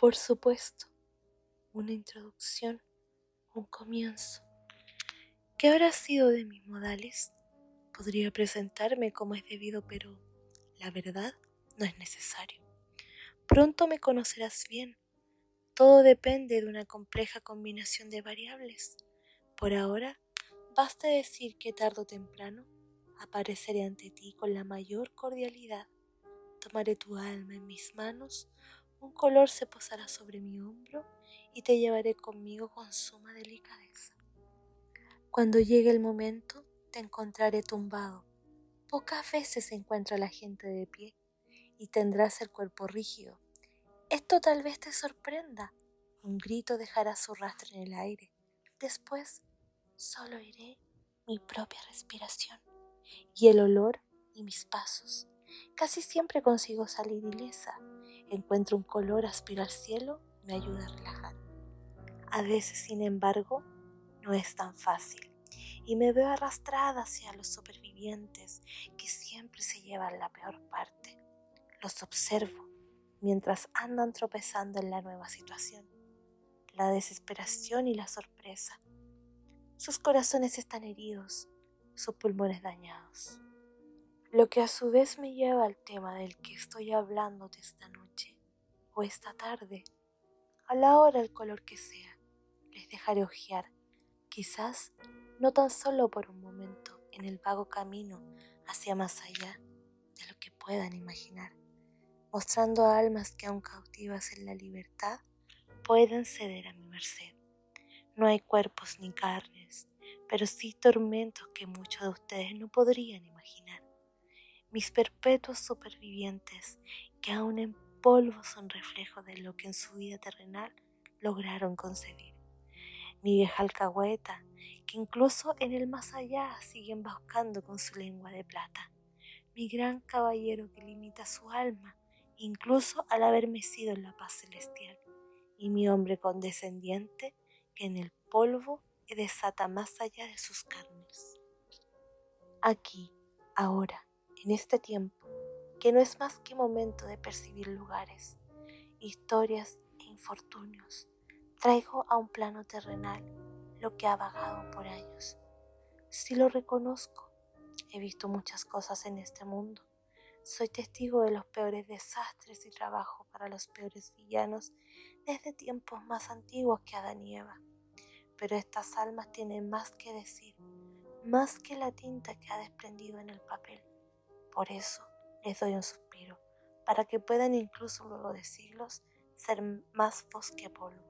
por supuesto, una introducción, un comienzo. ¿Qué habrá sido de mis modales? Podría presentarme como es debido, pero la verdad no es necesario. Pronto me conocerás bien. Todo depende de una compleja combinación de variables. Por ahora, basta decir que tarde o temprano apareceré ante ti con la mayor cordialidad. Tomaré tu alma en mis manos, un color se posará sobre mi hombro y te llevaré conmigo con suma delicadeza. Cuando llegue el momento, te encontraré tumbado. Pocas veces se encuentra la gente de pie y tendrás el cuerpo rígido. Esto tal vez te sorprenda. Un grito dejará su rastro en el aire. Después, solo iré mi propia respiración y el olor y mis pasos. Casi siempre consigo salir ilesa. Encuentro un color, aspiro al cielo, me ayuda a relajar. A veces, sin embargo, no es tan fácil y me veo arrastrada hacia los supervivientes que siempre se llevan la peor parte. Los observo mientras andan tropezando en la nueva situación, la desesperación y la sorpresa. Sus corazones están heridos, sus pulmones dañados. Lo que a su vez me lleva al tema del que estoy hablándote esta noche o esta tarde, a la hora, el color que sea, les dejaré ojear, quizás no tan solo por un momento en el vago camino hacia más allá de lo que puedan imaginar, mostrando almas que aún cautivas en la libertad pueden ceder a mi merced. No hay cuerpos ni carnes, pero sí tormentos que muchos de ustedes no podrían imaginar. Mis perpetuos supervivientes, que aún en polvo son reflejo de lo que en su vida terrenal lograron concebir. Mi vieja alcahueta, que incluso en el más allá siguen buscando con su lengua de plata. Mi gran caballero que limita su alma, incluso al haber mecido en la paz celestial. Y mi hombre condescendiente, que en el polvo desata más allá de sus carnes. Aquí, ahora, en este tiempo, que no es más que momento de percibir lugares, historias e infortunios, traigo a un plano terrenal lo que ha vagado por años. Si lo reconozco, he visto muchas cosas en este mundo. Soy testigo de los peores desastres y trabajo para los peores villanos desde tiempos más antiguos que Adán y Eva pero estas almas tienen más que decir, más que la tinta que ha desprendido en el papel. Por eso les doy un suspiro, para que puedan incluso luego de siglos ser más voz que polvo.